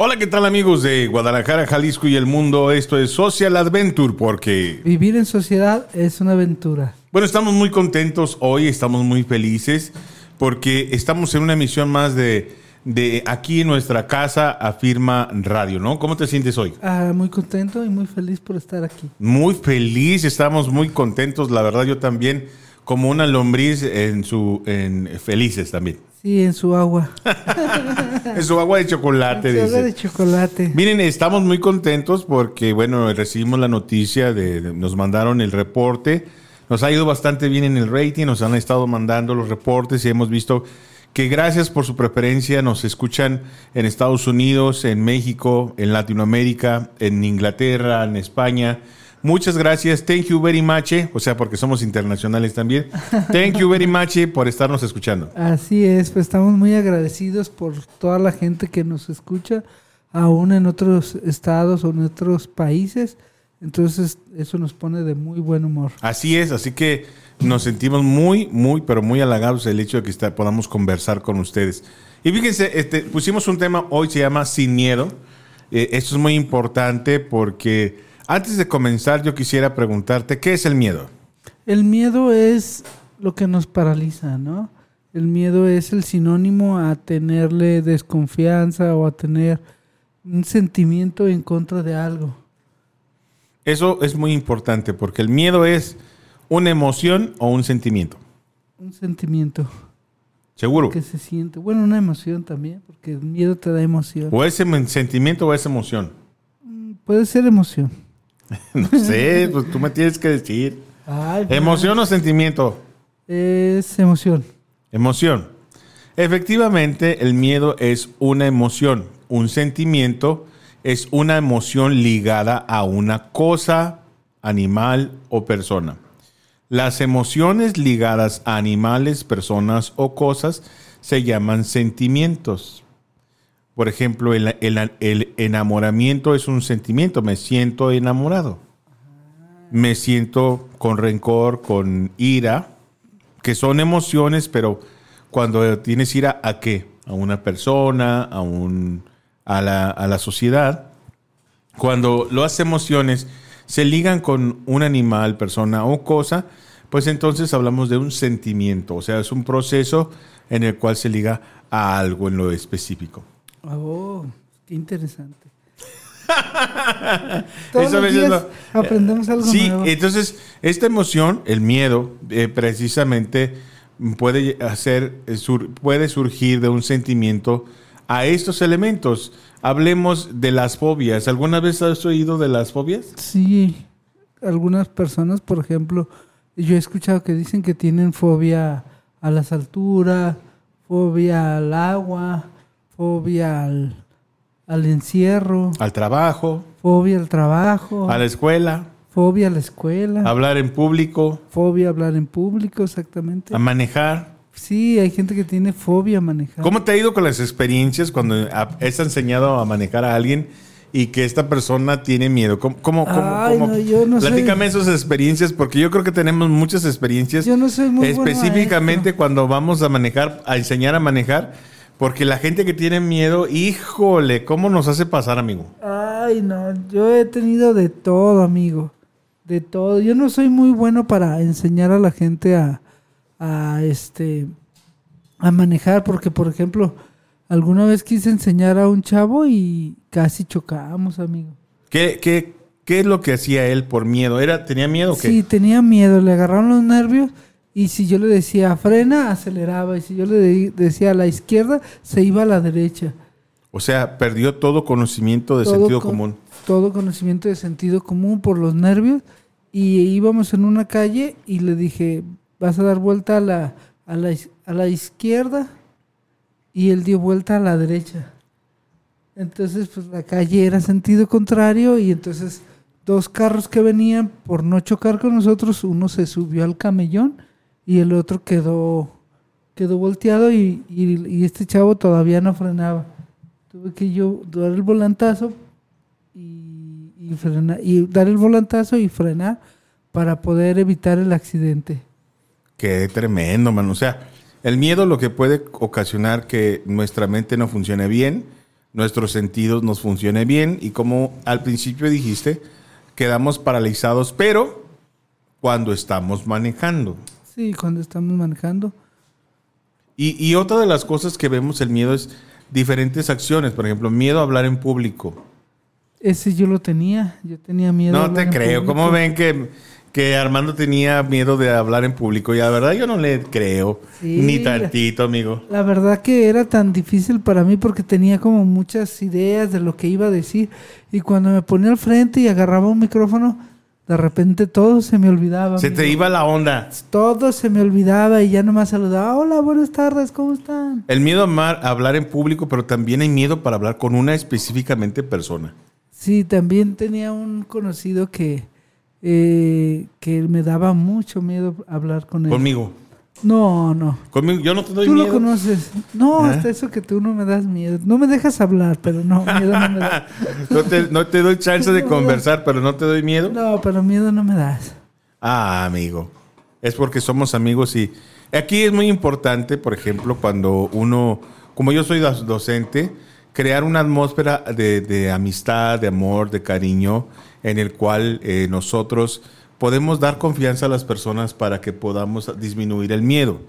Hola, ¿qué tal amigos de Guadalajara, Jalisco y el mundo? Esto es Social Adventure porque... Vivir en sociedad es una aventura. Bueno, estamos muy contentos hoy, estamos muy felices porque estamos en una emisión más de, de aquí en nuestra casa, Afirma Radio, ¿no? ¿Cómo te sientes hoy? Ah, muy contento y muy feliz por estar aquí. Muy feliz, estamos muy contentos, la verdad yo también, como una lombriz en su... En, felices también. Sí, en su agua. en su agua de chocolate, En su agua dice. de chocolate. Miren, estamos muy contentos porque, bueno, recibimos la noticia de, de- nos mandaron el reporte. Nos ha ido bastante bien en el rating, nos han estado mandando los reportes y hemos visto que gracias por su preferencia nos escuchan en Estados Unidos, en México, en Latinoamérica, en Inglaterra, en España. Muchas gracias. Thank you very much. eh, O sea, porque somos internacionales también. Thank you very much eh, por estarnos escuchando. Así es, pues estamos muy agradecidos por toda la gente que nos escucha, aún en otros estados o en otros países. Entonces, eso nos pone de muy buen humor. Así es, así que nos sentimos muy, muy, pero muy halagados el hecho de que está- podamos conversar con ustedes. Y fíjense, este, pusimos un tema hoy, se llama Sin Miedo. Eh, esto es muy importante porque antes de comenzar yo quisiera preguntarte, ¿qué es el miedo? El miedo es lo que nos paraliza, ¿no? El miedo es el sinónimo a tenerle desconfianza o a tener un sentimiento en contra de algo. Eso es muy importante porque el miedo es una emoción o un sentimiento. Un sentimiento Seguro. que se siente. Bueno, una emoción también, porque el miedo te da emoción. O ese sentimiento o esa emoción. Puede ser emoción. No sé, pues tú me tienes que decir. Ay, ¿Emoción o sentimiento? Es emoción. Emoción. Efectivamente, el miedo es una emoción. Un sentimiento es una emoción ligada a una cosa, animal o persona. Las emociones ligadas a animales, personas o cosas se llaman sentimientos. Por ejemplo, el, enamoramiento es un sentimiento. Me siento enamorado. Me siento con rencor, con ira, que son emociones, pero cuando tienes ira a qué? A una persona, a, un, a, la, a la sociedad. Cuando las emociones se ligan con un animal, persona o cosa, pues entonces hablamos de un sentimiento, o sea, es un proceso en el cual se liga a algo en lo específico. Oh, qué interesante. Todos los días aprendemos algo Sí, nuevo. entonces esta emoción, el miedo, eh, precisamente puede hacer, eh, sur- puede surgir de un sentimiento a estos elementos. Hablemos de las fobias. ¿Alguna vez has oído de las fobias? Sí, algunas personas, por ejemplo, yo he escuchado que dicen que tienen fobia a las alturas, fobia al agua, fobia al, al encierro, Al trabajo, fobia al trabajo, a la escuela, fobia a la escuela, hablar en público, fobia a hablar en público, exactamente. a manejar. Sí, hay gente que tiene fobia a manejar. ¿Cómo te ha ido con las experiencias cuando ha- has enseñado a manejar a alguien y que esta persona tiene miedo? ¿Cómo, cómo, Ay, cómo? no, yo no soy- Platícame esas experiencias porque yo creo que tenemos muchas experiencias. Yo no soy muy específicamente cuando vamos a manejar, a enseñar a manejar, porque la gente que tiene miedo, híjole, ¿cómo nos hace pasar, amigo? Ay, no, yo he tenido de todo, amigo. De todo. Yo no soy muy bueno para enseñar a la gente a, a este a manejar, porque por ejemplo, alguna vez quise enseñar a un chavo y casi chocamos, amigo. ¿Qué, qué, qué es lo que hacía él por miedo? ¿Era, ¿Tenía miedo o qué? Sí, tenía miedo, le agarraron los nervios y si yo le decía frena, aceleraba y si yo le de- decía a la izquierda, se iba a la derecha. O sea, perdió todo conocimiento de Todo sentido con- común. Todo conocimiento de sentido común por los nervios. Y íbamos en una calle y le dije, vas a dar vuelta a la, a la, a la izquierda. Y él dio vuelta a la derecha. Entonces, pues la calle era sentido contrario y entonces dos carros que venían por no chocar con nosotros, uno se subió al camellón y el otro quedó, quedó volteado y, y- y este chavo todavía no frenaba. Tuve que yo dar el volantazo y, y frenar, y dar el volantazo y frenar para poder evitar el accidente. Qué tremendo, man. O sea, el miedo lo que puede ocasionar que nuestra mente no funcione bien, nuestros sentidos nos funcione bien y como al principio dijiste, quedamos paralizados, pero cuando estamos manejando. Sí, cuando estamos manejando. Y, y otra de las cosas que vemos el miedo es diferentes acciones, por ejemplo, miedo a hablar en público. Ese yo lo tenía, yo tenía miedo. a No hablar te creo. ¿Cómo ven que, que Armando tenía miedo de hablar en público? Y la verdad yo no le creo. Sí. Ni tantito, amigo. La verdad que era tan difícil para mí porque tenía como muchas ideas de lo que iba a decir y cuando me ponía al frente y agarraba un micrófono, de repente todo se me olvidaba. Se te iba la onda. Todo se me olvidaba y ya nomás saludaba. Hola, buenas tardes, ¿cómo están? El miedo a hablar en público, pero también hay miedo para hablar con una específicamente persona. Sí, también tenía un conocido que, eh, que me daba mucho miedo hablar con él. Conmigo. No, no. Conmigo. Yo no te doy Tú lo conoces. No, ¿Ah? hasta eso que tú no me das miedo. No me dejas hablar, pero no, miedo no me das. no, te, no te doy chance de conversar, pero no te doy miedo. No, pero miedo no me das. Ah, amigo. Es porque somos amigos y aquí es muy importante, por ejemplo, cuando uno, como yo soy doc- docente, crear una atmósfera de, de amistad, de amor, de cariño, en el cual eh, nosotros podemos dar confianza a las personas para que podamos disminuir el miedo.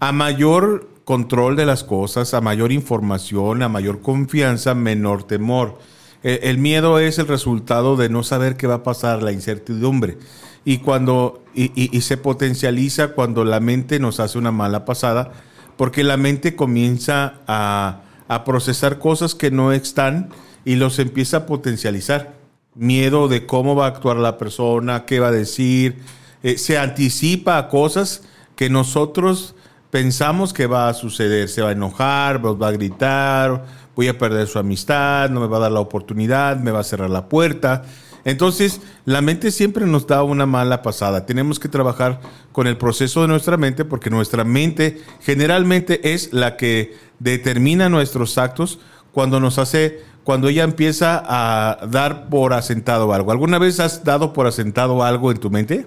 A mayor control de las cosas, a mayor información, a mayor confianza, menor temor. Eh, El miedo es el resultado de no saber qué va a pasar, la incertidumbre. Y cuando y se potencializa cuando la mente nos hace una mala pasada, porque la mente comienza a, a procesar cosas que no están y los empieza a potencializar. Miedo de cómo va a actuar la persona, qué va a decir, eh, se anticipa a cosas que nosotros pensamos que va a suceder. Se va a enojar, nos va a gritar, voy a perder su amistad, no me va a dar la oportunidad, me va a cerrar la puerta. Entonces, la mente siempre nos da una mala pasada. Tenemos que trabajar con el proceso de nuestra mente porque nuestra mente generalmente es la que determina nuestros actos cuando nos hace, cuando ella empieza a dar por asentado algo. ¿Alguna vez has dado por asentado algo en tu mente?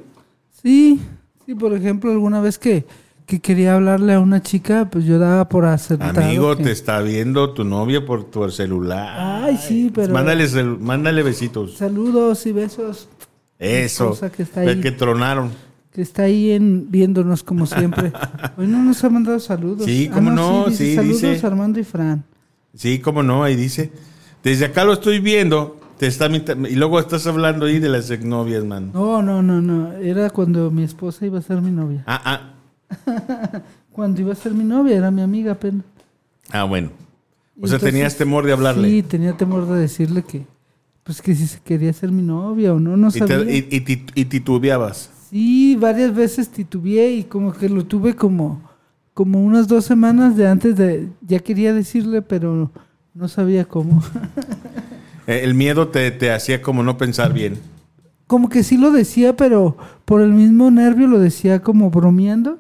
Sí, sí, por ejemplo, alguna vez que, que quería hablarle a una chica, pues yo daba por acertado. Amigo, que- te está viendo tu novia por tu celular. Ay, sí, pero- Mándale, mándale besitos. Saludos y besos. Eso. esposa que está ahí. que tronaron. Que está ahí en, viéndonos como siempre. Hoy no nos ha mandado saludos. Sí, cómo no, sí, Saludos dice. Armando y Fran. Sí, cómo no, ahí dice. Desde acá lo estoy viendo. Te está y luego estás hablando ahí de las exnovias, man. No, no, no, no. Era cuando mi esposa iba a ser mi novia. Ah, ah. Cuando iba a ser mi novia, era mi amiga apenas. Ah, bueno. O sea, entonces- tenías temor de hablarle. Sí, tenía temor de decirle que, pues que si se quería ser mi novia o no, no y, te- sabía. y- y titubeabas. Sí, varias veces titubeé y como que lo tuve como, como unas dos semanas de antes de, ya quería decirle, pero no sabía cómo. Eh, El miedo te, te hacía como no pensar bien. como que sí lo decía, pero por el mismo nervio lo decía como bromeando.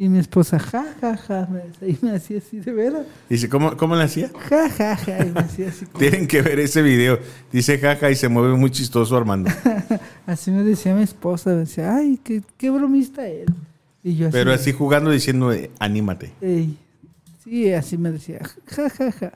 Y mi esposa, ja, ja, ja, y me hacía así de veras. Dice, ¿cómo, cómo le hacía? Ja, ja, ja, y me hacía así como- Tienen que ver ese video. Dice jaja y se mueve muy chistoso Armando. Así me decía mi esposa, me decía, ay, qué, qué bromista él. Y yo así, Pero así jugando diciendo, eh, anímate. "Ey". Sí, así me decía, ja, ja, ja.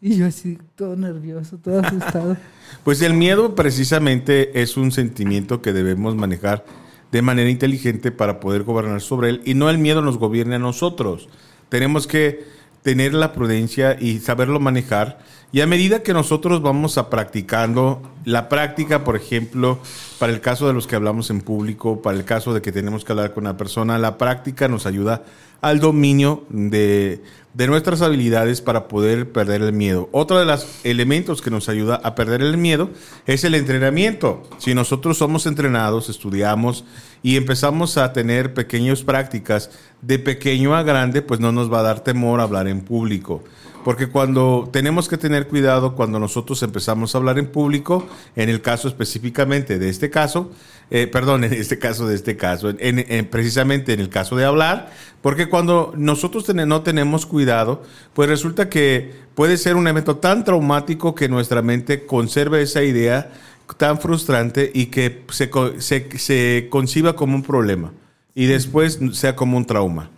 Y yo así, todo nervioso, todo asustado. Pues el miedo precisamente es un sentimiento que debemos manejar de manera inteligente para poder gobernar sobre él y no el miedo nos gobierne a nosotros. Tenemos que tener la prudencia y saberlo manejar y a medida que nosotros vamos a practicando, la práctica, por ejemplo, para el caso de los que hablamos en público, para el caso de que tenemos que hablar con una persona, la práctica nos ayuda al dominio de, de nuestras habilidades para poder perder el miedo. Otro de los elementos que nos ayuda a perder el miedo es el entrenamiento. Si nosotros somos entrenados, estudiamos y empezamos a tener pequeñas prácticas de pequeño a grande, pues no nos va a dar temor hablar en público. Porque cuando tenemos que tener cuidado cuando nosotros empezamos a hablar en público, en el caso específicamente de este caso, eh, perdón, en este caso de este caso, en- en- en- precisamente en el caso de hablar, porque cuando nosotros no tenemos cuidado, pues resulta que puede ser un evento tan traumático que nuestra mente conserve esa idea tan frustrante y que se, se, se conciba como un problema y después sea como un trauma.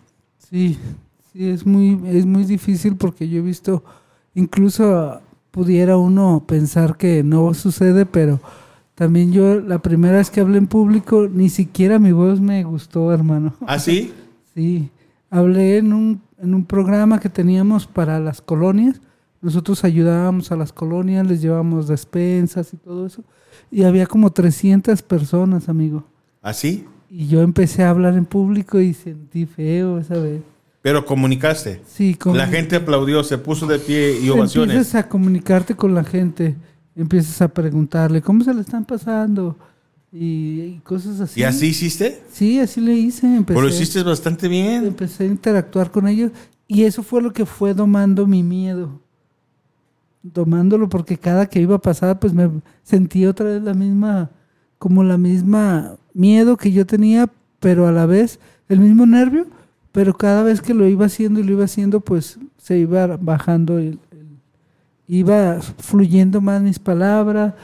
Sí, sí, es muy, es muy difícil porque yo he visto incluso pudiera uno pensar que no sucede, pero también yo la primera vez que hablé en público ni siquiera mi voz me gustó, hermano. ¿Ah, sí? Sí, hablé en un, en un programa que teníamos para las colonias. Nosotros ayudábamos a las colonias, les llevábamos despensas y todo eso. Y había como 300 personas, amigo. ¿Ah, sí? Y yo empecé a hablar en público y sentí feo esa vez. Pero comunicaste. Sí, como La gente aplaudió, se puso de pie y ovaciones. empiezas a comunicarte con la gente, empiezas a preguntarle cómo se le están pasando y, y cosas así. ¿Y así hiciste? Sí, así le hice. Empecé, Pero lo hiciste bastante bien. empecé a interactuar con ellos y eso fue lo que fue domando mi miedo. Domándolo porque cada que iba a pasar pues me sentí otra vez la misma, como la misma miedo que yo tenía, pero a la vez el mismo nervio, pero cada vez que lo iba haciendo y lo iba haciendo pues se iba bajando, el- el- iba fluyendo más mis palabras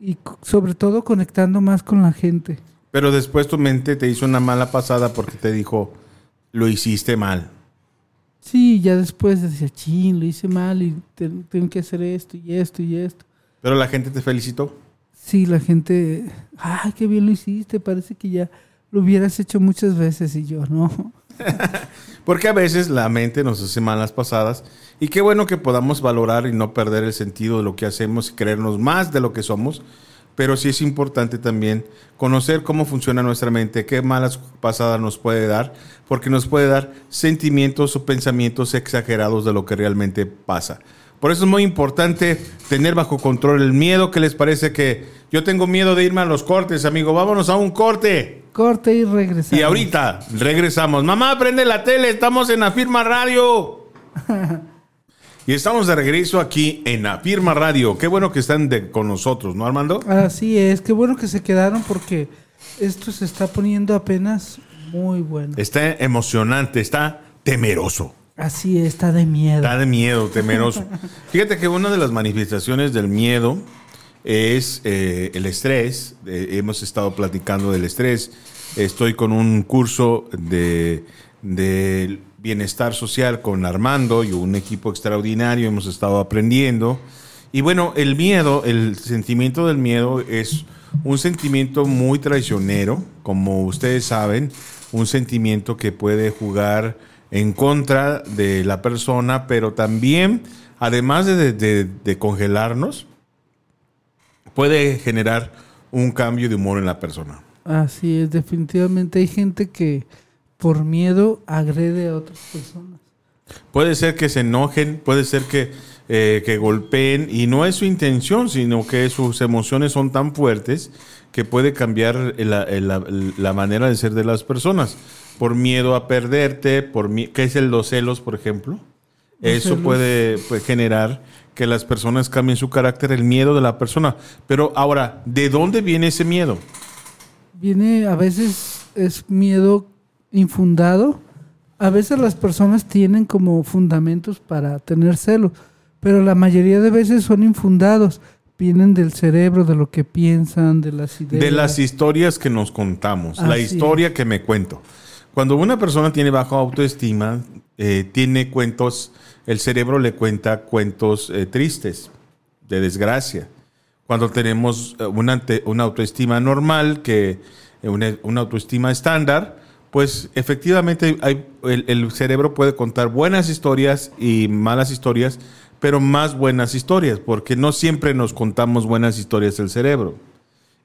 y sobre todo conectando más con la gente. Pero después tu mente te hizo una mala pasada porque te dijo, lo hiciste mal. Sí, ya después decía, chin, lo hice mal y te- tengo que hacer esto y esto y esto. Pero la gente te felicitó. Sí, la gente, ay, qué bien lo hiciste, parece que ya lo hubieras hecho muchas veces y yo, no. Porque a veces la mente nos hace malas pasadas. Y qué bueno que podamos valorar y no perder el sentido de lo que hacemos y creernos más de lo que somos. Pero sí es importante también conocer cómo funciona nuestra mente, qué malas pasadas nos puede dar, porque nos puede dar sentimientos o pensamientos exagerados de lo que realmente pasa. Por eso es muy importante tener bajo control el miedo. ¿Qué les parece que yo tengo miedo de irme a los cortes, amigo? Vámonos a un corte. Corte y regresamos. Y ahorita regresamos. Mamá, prende la tele, estamos en Afirma Radio. y estamos de regreso aquí en Afirma Radio. Qué bueno que están de- con nosotros, ¿no, Armando? Así es, qué bueno que se quedaron porque esto se está poniendo apenas muy bueno. Está emocionante, está temeroso. Así es, está de miedo. Está de miedo, temeroso. Fíjate que una de las manifestaciones del miedo es eh, el estrés. Eh, hemos estado platicando del estrés. Estoy con un curso de, de bienestar social con Armando y un equipo extraordinario. Hemos estado aprendiendo. Y bueno, el miedo, el sentimiento del miedo es un sentimiento muy traicionero, como ustedes saben, un sentimiento que puede jugar en contra de la persona, pero también, además de, de- de congelarnos, puede generar un cambio de humor en la persona. Así es, definitivamente hay gente que por miedo agrede a otras personas. Puede ser que se enojen, puede ser que, eh, que golpeen, y no es su intención, sino que sus emociones son tan fuertes que puede cambiar la, la- la manera de ser de las personas. Por miedo a perderte, por mi- ¿qué es el los celos, por ejemplo? Los Eso celos. puede, puede generar que las personas cambien su carácter, el miedo de la persona. Pero ahora, ¿de dónde viene ese miedo? Viene, a veces es miedo infundado. A veces las personas tienen como fundamentos para tener celos, pero la mayoría de veces son infundados. Vienen del cerebro, de lo que piensan, de las ideas. De las historias que nos contamos, la historia que me cuento. Cuando una persona tiene baja autoestima, eh, tiene cuentos, el cerebro le cuenta cuentos eh, tristes, de desgracia. Cuando tenemos eh, una, autoestima normal, que eh, una, una autoestima estándar, pues efectivamente hay- el, el cerebro puede contar buenas historias y malas historias, pero más buenas historias, porque no siempre nos contamos buenas historias del cerebro.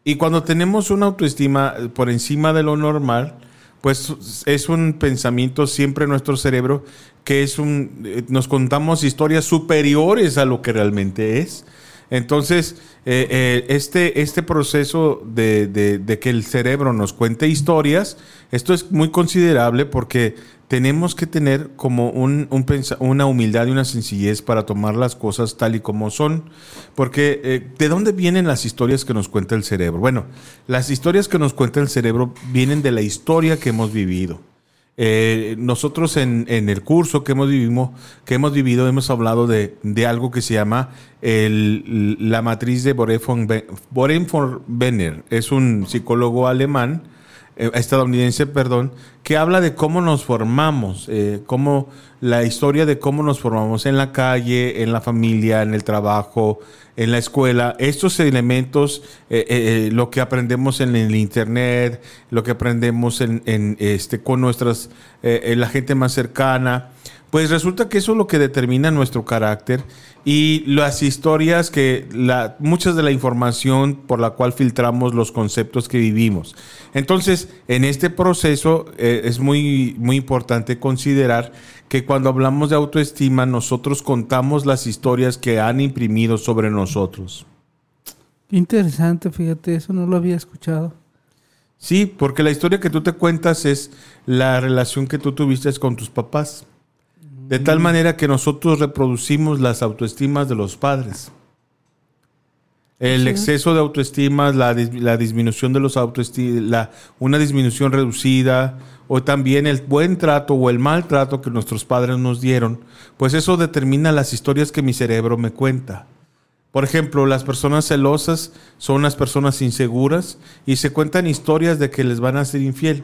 Y cuando tenemos una autoestima por encima de lo normal, pues es un pensamiento siempre en nuestro cerebro que es un eh, nos contamos historias superiores a lo que realmente es. Entonces, eh, eh, este, este proceso de, de- de que el cerebro nos cuente historias, esto es muy considerable porque tenemos que tener como un, una humildad y una sencillez para tomar las cosas tal y como son. Porque, eh, ¿de dónde vienen las historias que nos cuenta el cerebro? Bueno, las historias que nos cuenta el cerebro vienen de la historia que hemos vivido. Eh, nosotros en, en el curso que hemos, vivimos, que hemos vivido hemos hablado de, de algo que se llama la matriz de Borenfor-Benner. Es un psicólogo alemán, eh, estadounidense, perdón, que habla de cómo nos formamos, eh, cómo la historia de cómo nos formamos en la calle, en la familia, en el trabajo, en la escuela. Estos elementos, eh, eh, lo que aprendemos en el internet, lo que aprendemos en, en, este, con nuestras, la gente más cercana, pues resulta que eso es lo que determina nuestro carácter y las historias que la, muchas de la información por la cual filtramos los conceptos que vivimos. Entonces, en este proceso es muy, muy importante considerar que cuando hablamos de autoestima, nosotros contamos las historias que han imprimido sobre nosotros. Qué interesante, fíjate, eso no lo había escuchado. Sí, porque la historia que tú te cuentas es la relación que tú tuviste con tus papás. De tal manera que nosotros reproducimos las autoestimas de los padres. El exceso de autoestima, la, disminución de los autoestimas, una disminución reducida, o también el buen trato o el mal trato que nuestros padres nos dieron, pues eso determina las historias que mi cerebro me cuenta. Por ejemplo, las personas celosas son unas personas inseguras y se cuentan historias de que les van a ser infiel,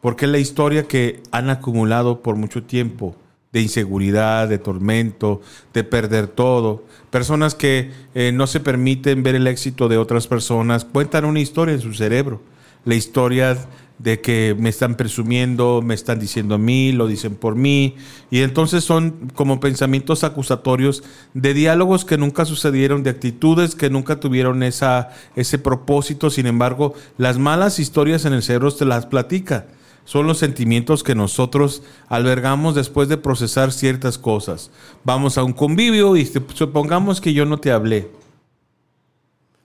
porque es la historia que han acumulado por mucho tiempo de inseguridad, de tormento, de perder todo. Personas que eh, no se permiten ver el éxito de otras personas cuentan una historia en su cerebro. La historia de que me están presumiendo, me están diciendo a mí, lo dicen por mí. Y entonces son como pensamientos acusatorios de diálogos que nunca sucedieron, de actitudes que nunca tuvieron esa, ese propósito. Sin embargo, las malas historias en el cerebro te las platica son los sentimientos que nosotros albergamos después de procesar ciertas cosas. Vamos a un convivio y supongamos que yo no te hablé.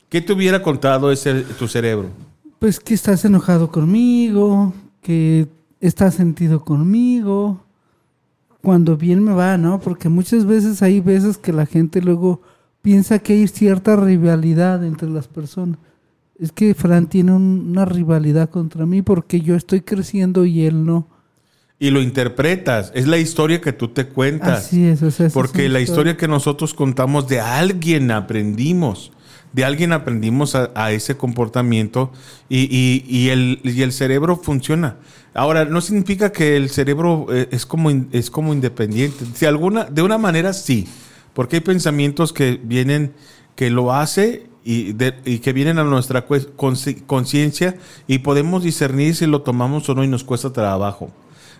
¿Qué te hubiera contado ese, tu cerebro? Pues que estás enojado conmigo, que estás sentido conmigo, cuando bien me va, ¿no? Porque muchas veces hay veces que la gente luego piensa que hay cierta rivalidad entre las personas es que Fran tiene una rivalidad contra mí porque yo estoy creciendo y él no. Y lo interpretas, es la historia que tú te cuentas. Así es, es porque la historia. que nosotros contamos de alguien aprendimos, de alguien aprendimos a, ese comportamiento y, el, y, cerebro funciona. Ahora, no significa que el cerebro eh, es como, es como independiente. Si alguna, de una manera sí, porque hay pensamientos que vienen, que lo hace y, que vienen a nuestra conciencia y podemos discernir si lo tomamos o no y nos cuesta trabajo.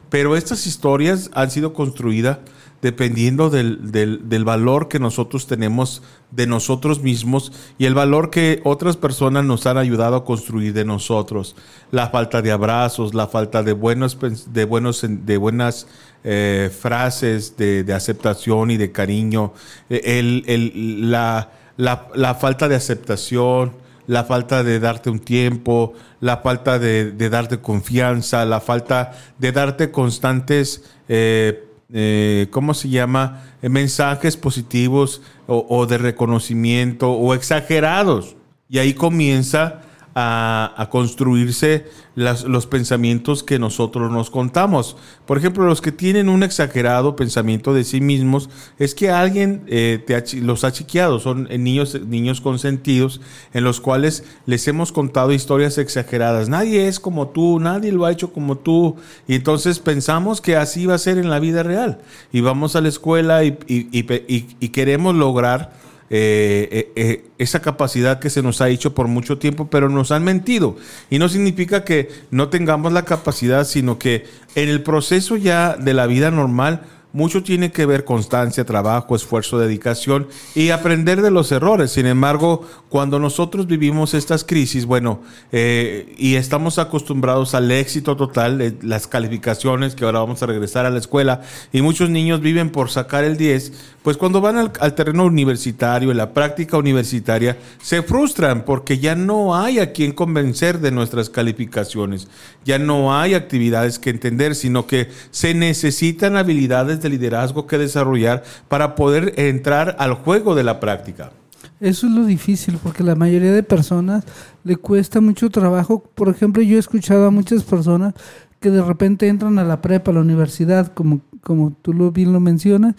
Pero estas historias han sido construidas dependiendo del, del, valor que nosotros tenemos de nosotros mismos y el valor que otras personas nos han ayudado a construir de nosotros. La falta de abrazos, la falta de, buenos, de, buenos, de buenas eh, frases de, aceptación y de cariño, el, el, la la, falta de aceptación, la falta de darte un tiempo, la falta de, darte confianza, la falta de darte constantes, eh, eh, ¿cómo se llama? Eh, mensajes positivos o, o, de reconocimiento o exagerados. Y ahí comienza a, construirse los pensamientos que nosotros nos contamos. Por ejemplo, los que tienen un exagerado pensamiento de sí mismos es que alguien eh, los ha chiqueado, son eh, niños, niños consentidos en los cuales les hemos contado historias exageradas. Nadie es como tú, nadie lo ha hecho como tú. Y entonces pensamos que así va a ser en la vida real. Y vamos a la escuela y queremos lograr eh, eh, eh, esa capacidad que se nos ha hecho por mucho tiempo, pero nos han mentido. Y no significa que no tengamos la capacidad, sino que en el proceso ya de la vida normal, mucho tiene que ver constancia, trabajo, esfuerzo, dedicación y aprender de los errores. Sin embargo, cuando nosotros vivimos estas crisis, bueno, eh, y estamos acostumbrados al éxito total, las calificaciones, que ahora vamos a regresar a la escuela, y muchos niños viven por sacar el 10, pues cuando van al, al terreno universitario, en la práctica universitaria, se frustran porque ya no hay a quien convencer de nuestras calificaciones, ya no hay actividades que entender, sino que se necesitan habilidades de liderazgo que desarrollar para poder entrar al juego de la práctica. Eso es lo difícil, porque la mayoría de personas le cuesta mucho trabajo. Por ejemplo, yo he escuchado a muchas personas que de repente entran a la prepa, a la universidad, como, como tú lo bien lo mencionas,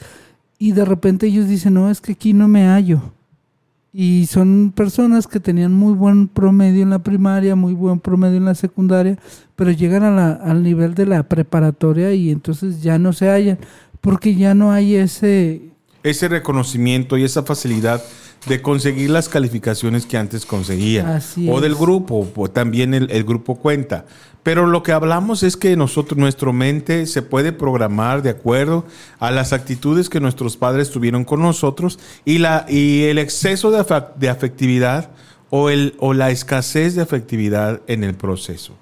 y de repente ellos dicen, no, es que aquí no me hallo. Y son personas que tenían muy buen promedio en la primaria, muy buen promedio en la secundaria, pero llegan a la, al nivel de la preparatoria y entonces ya no se hallan Porque ya no hay ese... Ese reconocimiento y esa facilidad de conseguir las calificaciones que antes conseguía. Así o del grupo, o también el, el grupo cuenta. Pero lo que hablamos es que nosotros, nuestra mente se puede programar de acuerdo a las actitudes que nuestros padres tuvieron con nosotros y, la, y el exceso de, de afectividad o, el, o la escasez de afectividad en el proceso.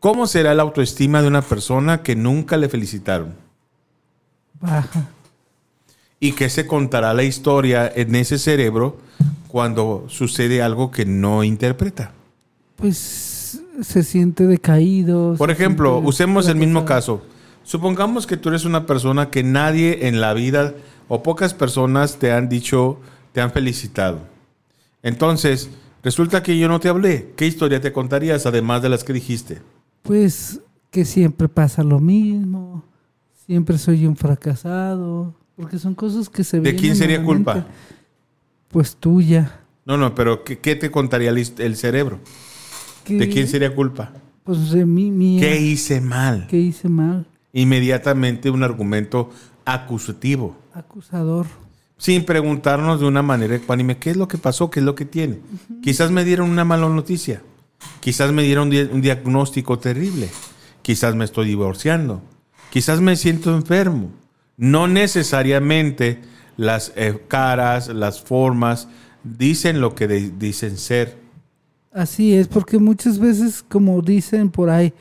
¿Cómo será la autoestima de una persona que nunca le felicitaron? Baja. ¿Y qué se contará la historia en ese cerebro cuando sucede algo que no interpreta? Pues se siente decaído. Por ejemplo, usemos el mismo caso. Supongamos que tú eres una persona que nadie en la vida o pocas personas te han dicho, te han felicitado. Entonces, resulta que yo no te hablé. ¿Qué historia te contarías además de las que dijiste? Pues que siempre pasa lo mismo, siempre soy un fracasado, porque son cosas que se ¿De vienen quién sería culpa? Pues tuya. No, no, pero ¿qué, qué te contaría el, el cerebro? ¿De quién sería culpa? Pues de mí, mía. ¿Qué hice mal? ¿Qué hice mal? Inmediatamente un argumento acusativo. Acusador. sin preguntarnos de una manera ecuánime qué es lo que pasó, qué es lo que tiene. Quizás me dieron una mala noticia, quizás me dieron un di- un diagnóstico terrible, quizás me estoy divorciando, quizás me siento enfermo. No necesariamente las eh, caras, las formas dicen lo que dicen ser. Así es, porque muchas veces, como dicen por ahí,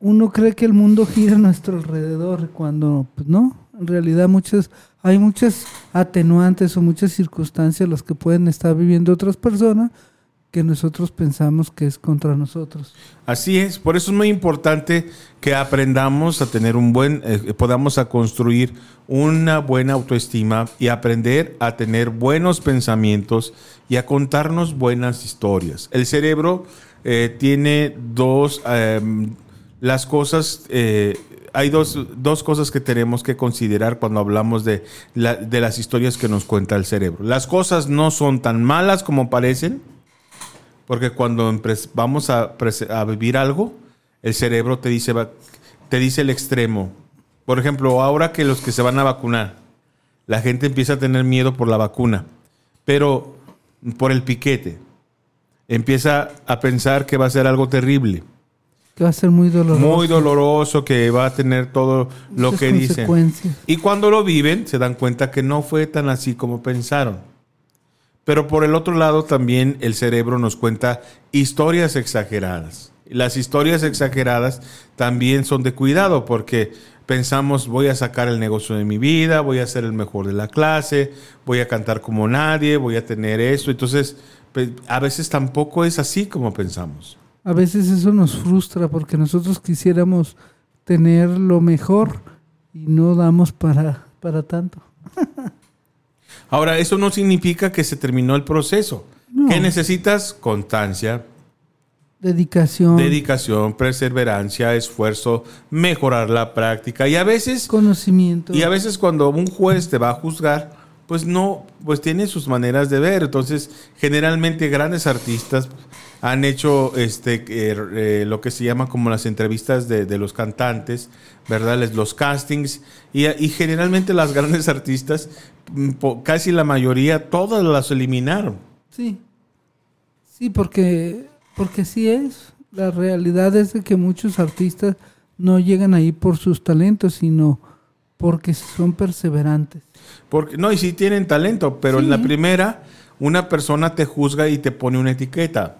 uno cree que el mundo gira a nuestro alrededor, cuando pues no, en realidad muchas, hay muchas atenuantes o muchas circunstancias las que pueden estar viviendo otras personas que nosotros pensamos que es contra nosotros. Así es, por eso es muy importante que aprendamos a tener un buen, eh, podamos a construir una buena autoestima y aprender a tener buenos pensamientos y a contarnos buenas historias. El cerebro eh, tiene dos, em, las cosas, eh, hay dos, dos cosas que tenemos que considerar cuando hablamos de, la- de las historias que nos cuenta el cerebro. Las cosas no son tan malas como parecen, porque cuando vamos a, vivir algo, el cerebro te dice, te dice el extremo. Por ejemplo, ahora que los que se van a vacunar, la gente empieza a tener miedo por la vacuna, pero por el piquete. Empieza a pensar que va a ser algo terrible, Que va a ser muy doloroso. muy doloroso, que va a tener todo lo muchas que dicen. Y cuando lo viven, se dan cuenta que no fue tan así como pensaron. Pero por el otro lado, también el cerebro nos cuenta historias exageradas. Las historias exageradas también son de cuidado porque pensamos voy a sacar el negocio de mi vida, voy a ser el mejor de la clase, voy a cantar como nadie, voy a tener esto. Entonces, a veces tampoco es así como pensamos. A veces eso nos frustra porque nosotros quisiéramos tener lo mejor y no damos para, para tanto. Ahora, eso no significa que se terminó el proceso. No. ¿Qué necesitas? Constancia, Dedicación, dedicación, perseverancia, esfuerzo, mejorar la práctica y a veces conocimiento. y a veces cuando un juez te va a juzgar, pues no, pues tiene sus maneras de ver. Entonces, generalmente grandes artistas han hecho este eh, eh, lo que se llama como las entrevistas de, de los cantantes, ¿verdad? Les- Los castings y, y generalmente las grandes artistas, mm, casi la mayoría, todas las eliminaron. Sí. Sí, porque, porque sí es. La realidad es de que muchos artistas no llegan ahí por sus talentos, sino porque son perseverantes. Porque, no, y sí tienen talento, pero en la primera una persona te juzga y te pone una etiqueta.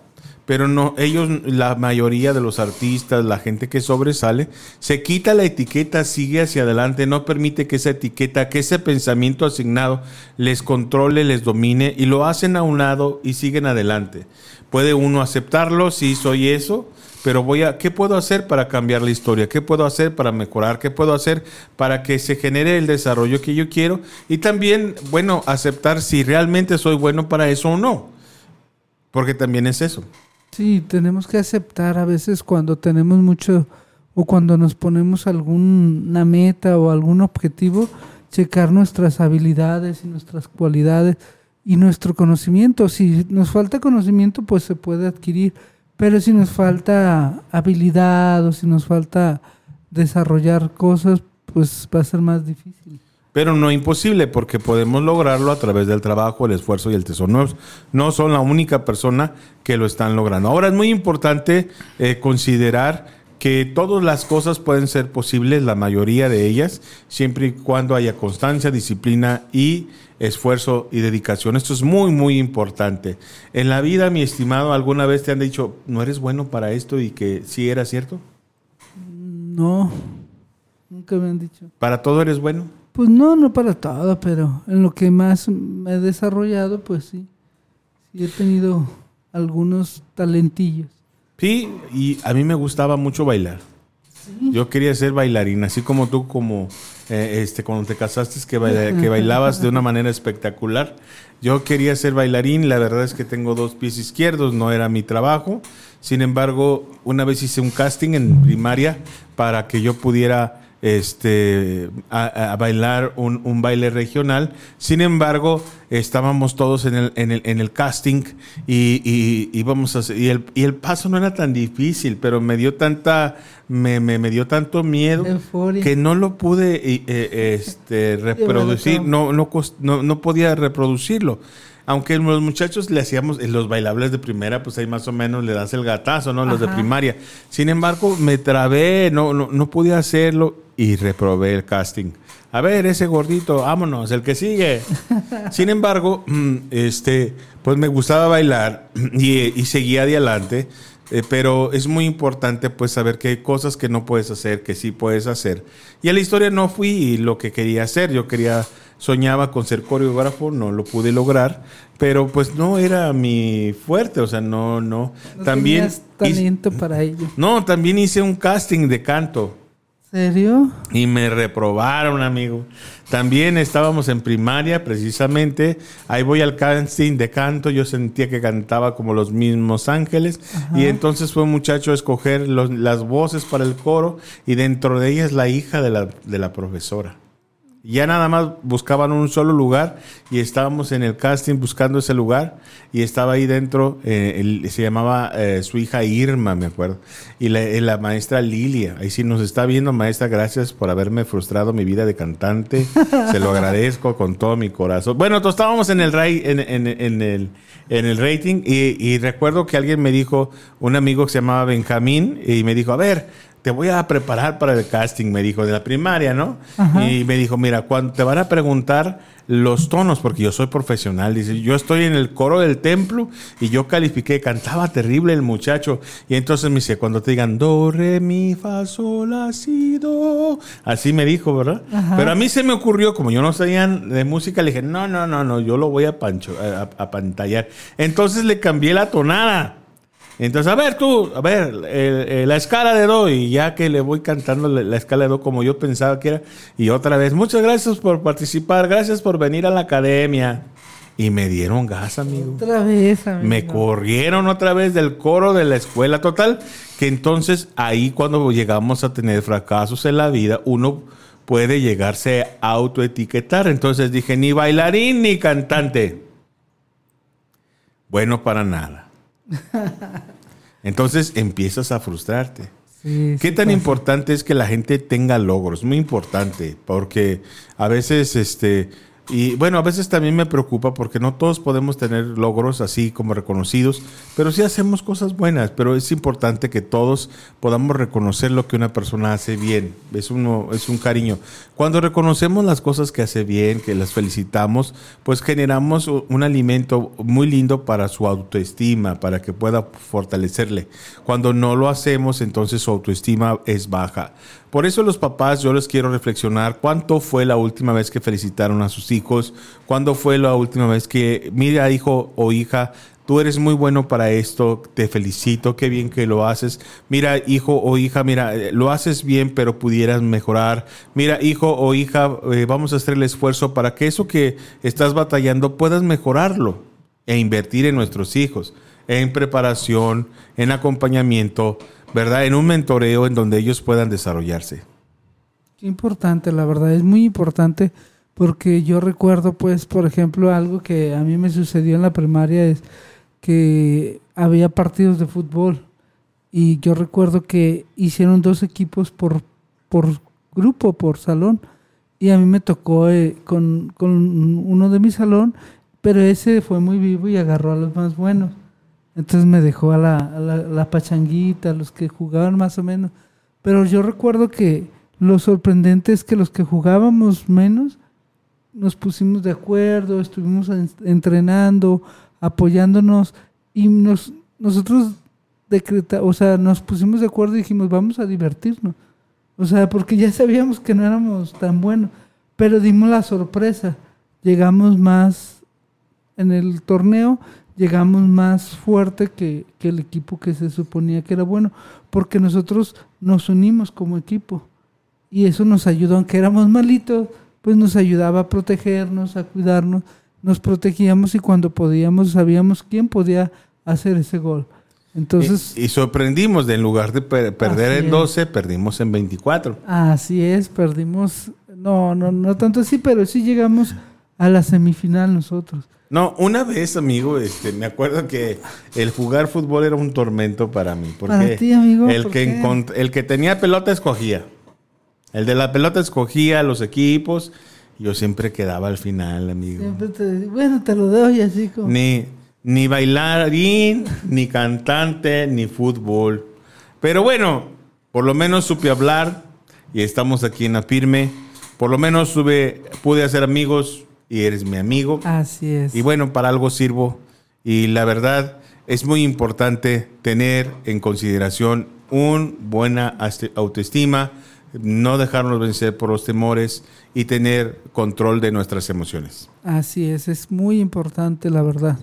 Pero no, ellos, la mayoría de los artistas, la gente que sobresale, se quita la etiqueta, sigue hacia adelante, no permite que esa etiqueta, que ese pensamiento asignado les controle, les domine y lo hacen a un lado y siguen adelante. Puede uno aceptarlo, sí, soy eso, pero voy a, ¿qué puedo hacer para cambiar la historia? ¿Qué puedo hacer para mejorar? ¿Qué puedo hacer para que se genere el desarrollo que yo quiero? Y también, bueno, aceptar si realmente soy bueno para eso o no. Porque también es eso. Sí, tenemos que aceptar a veces cuando tenemos mucho o cuando nos ponemos alguna meta o algún objetivo, checar nuestras habilidades y nuestras cualidades y nuestro conocimiento. Si nos falta conocimiento, pues se puede adquirir, pero si nos falta habilidad o si nos falta desarrollar cosas, pues va a ser más difícil. Pero no imposible porque podemos lograrlo a través del trabajo, el esfuerzo y el tesoro. No, no son la única persona que lo están logrando. Ahora es muy importante eh, considerar que todas las cosas pueden ser posibles, la mayoría de ellas, siempre y cuando haya constancia, disciplina y esfuerzo y dedicación. Esto es muy, muy importante. En la vida, mi estimado, ¿alguna vez te han dicho, no eres bueno para esto y que sí era cierto? No, nunca me han dicho. ¿Para todo eres bueno? Pues no, no para todo, pero en lo que más me he desarrollado, pues sí. Sí he tenido algunos talentillos. Sí, y a mí me gustaba mucho bailar. Yo quería ser bailarín, así como tú, como eh, este, cuando te casaste, que, que bailabas de una manera espectacular. Yo quería ser bailarín, la verdad es que tengo dos pies izquierdos, no era mi trabajo. Sin embargo, una vez hice un casting en primaria para que yo pudiera este, a, bailar un, baile regional. Sin embargo, estábamos todos en el, en el, en el casting y, y, y, a, y, el, y el paso no era tan difícil, pero me dio tanta me, me, me dio tanto miedo que no lo pude eh, eh, este, reproducir, no, no, no, no podía reproducirlo aunque los muchachos le hacíamos, en los bailables de primera, pues ahí más o menos le das el gatazo, ¿no? Los de primaria. Sin embargo, me trabé, no, no, no podía hacerlo y reprobé el casting. A ver, ese gordito, vámonos, el que sigue. Sin embargo, mm, este, pues me gustaba bailar y, y seguía adelante. Eh, pero es muy importante pues saber que hay cosas que no puedes hacer, que sí puedes hacer. Y a la historia no fui lo que quería hacer. Yo quería soñaba con ser coreógrafo, no lo pude lograr, pero pues no era mi fuerte, o sea, no, no. no también talento para ello. No, también hice un casting de canto. ¿Serio? Y me reprobaron, amigo. También estábamos en primaria, precisamente. Ahí voy al casting de canto. Yo sentía que cantaba como los mismos ángeles. Y entonces fue un muchacho a escoger las voces para el coro. Y dentro de ellas la hija de la, de la profesora. Ya nada más buscaban un solo lugar y estábamos en el casting buscando ese lugar y estaba ahí dentro, eh, se llamaba eh, su hija Irma, me acuerdo, y la, maestra Lilia. Ahí sí nos está viendo, maestra, gracias por haberme frustrado mi vida de cantante. se lo agradezco con todo mi corazón. Bueno, estábamos en el, en, en, el, en el rating y, y recuerdo que alguien me dijo, un amigo que se llamaba Benjamín, y me dijo, a ver, te voy a preparar para el casting, me dijo, de la primaria, ¿no? Y me dijo, mira, cuando te van a preguntar los tonos, porque yo soy profesional, dice, yo estoy en el coro del templo y yo califiqué, cantaba terrible el muchacho. Y entonces me dice, cuando te digan do, re, mi, fa, sol, la, si, do, así me dijo, ¿verdad? Pero a mí se me ocurrió, como yo no sabía de música, le dije, no, no, no, no, yo lo voy a, pancho, a, a pantallar. Entonces le cambié la tonada. Entonces, a ver tú, a ver, la escala de Do, y ya que le voy cantando la, escala de Do como yo pensaba que era, y otra vez, muchas gracias por participar, gracias por venir a la academia. Y me dieron gas, amigo. Otra vez, amigo. Me corrieron otra vez del coro de la escuela total, que entonces ahí cuando llegamos a tener fracasos en la vida, uno puede llegarse a autoetiquetar. Entonces dije, ni bailarín ni cantante. Bueno, para nada. Entonces empiezas a frustrarte. ¿Qué tan importante es que la gente tenga logros? Muy importante, porque a veces este, y bueno, a veces también me preocupa porque no todos podemos tener logros así como reconocidos, pero sí hacemos cosas buenas, pero es importante que todos podamos reconocer lo que una persona hace bien. Es, uno, es un cariño. Cuando reconocemos las cosas que hace bien, que las felicitamos, pues generamos un alimento muy lindo para su autoestima, para que pueda fortalecerle. Cuando no lo hacemos, entonces su autoestima es baja. Por eso los papás yo les quiero reflexionar cuánto fue la última vez que felicitaron a sus hijos, cuándo fue la última vez que, mira hijo o hija, tú eres muy bueno para esto, te felicito, qué bien que lo haces. Mira, hijo o hija, mira, eh, lo haces bien, pero pudieras mejorar. Mira, hijo o hija, eh, vamos a hacer el esfuerzo para que eso que estás batallando puedas mejorarlo e invertir en nuestros hijos, en preparación, en acompañamiento ¿verdad? En un mentoreo en donde ellos puedan desarrollarse. Importante, la verdad, es muy importante porque yo recuerdo, pues, por ejemplo, algo que a mí me sucedió en la primaria es que había partidos de fútbol y yo recuerdo que hicieron dos equipos por, por grupo, por salón y a mí me tocó eh, con, con uno de mi salón, pero ese fue muy vivo y agarró a los más buenos. Entonces me dejó a la, la, pachanguita, a los que jugaban más o menos. Pero yo recuerdo que lo sorprendente es que los que jugábamos menos nos pusimos de acuerdo, estuvimos en- entrenando, apoyándonos y nos, nosotros decreta, o sea, nos pusimos de acuerdo y dijimos, vamos a divertirnos. O sea, porque ya sabíamos que no éramos tan buenos, pero dimos la sorpresa. Llegamos más en el torneo, llegamos más fuerte que, que el equipo que se suponía que era bueno, porque nosotros nos unimos como equipo. Y eso nos ayudó, aunque éramos malitos, pues nos ayudaba a protegernos, a cuidarnos, nos protegíamos y cuando podíamos sabíamos quién podía hacer ese gol. Entonces, y, y sorprendimos de en lugar de per- perder en es. 12, perdimos en 24. así es, perdimos, no, no, no tanto así, pero sí llegamos a la semifinal nosotros. No, una vez, amigo, este, me acuerdo que el jugar fútbol era un tormento para mí. Porque Para ti, amigo, el ¿por que, qué? el que tenía pelota escogía. El de la pelota escogía los equipos. Yo siempre quedaba al final, amigo. Siempre te bueno, te lo doy así como... Ni, ni bailarín, ni cantante, ni fútbol. Pero bueno, por lo menos supe hablar y estamos aquí en la firme. Por lo menos sube, pude hacer amigos y eres mi amigo. Así es. Y bueno, para algo sirvo. Y la verdad es muy importante tener en consideración una buena autoestima, no dejarnos vencer por los temores y tener control de nuestras emociones. Así es, es muy importante la verdad.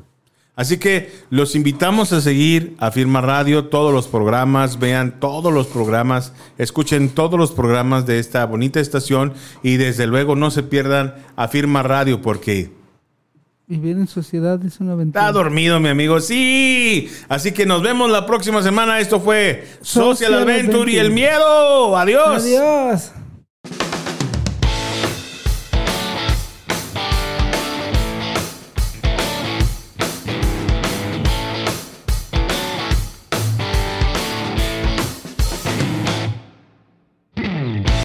Así que los invitamos a seguir a Firma Radio, todos los programas, vean todos los programas, escuchen todos los programas de esta bonita estación y desde luego no se pierdan a Firma Radio porque Vivir en sociedad es una Está ventaja. dormido, mi amigo. Sí. Así que nos vemos la próxima semana. Esto fue Social, Social Adventure y Adventure. el miedo. Adiós. Adiós.